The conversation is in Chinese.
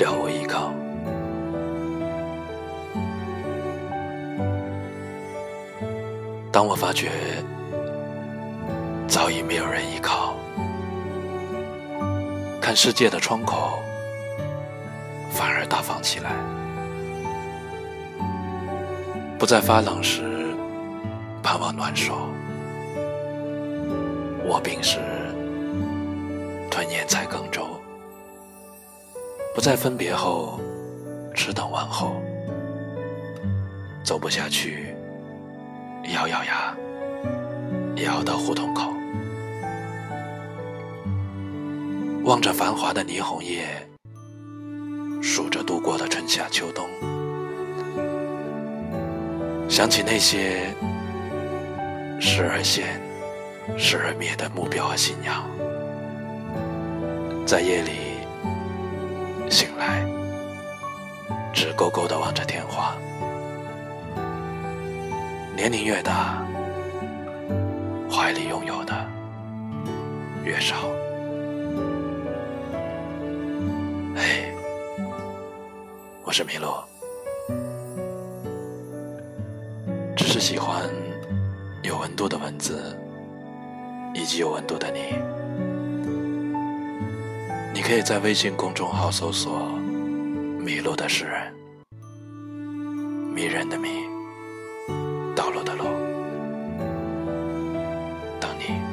了无依靠。当我发觉早已没有人依靠，看世界的窗口反而大方起来，不再发冷时盼望暖手，卧病时吞咽菜羹粥，不再分别后只等问候，走不下去。咬咬牙，咬到胡同口，望着繁华的霓虹夜，数着度过的春夏秋冬，想起那些时而现、时而灭的目标和信仰，在夜里醒来，直勾勾的望着天花。年龄越大，怀里拥有的越少。嘿，我是麋鹿，只是喜欢有温度的文字，以及有温度的你。可以在微信公众号搜索“迷路的诗人”，迷人的迷，道路的路，等你。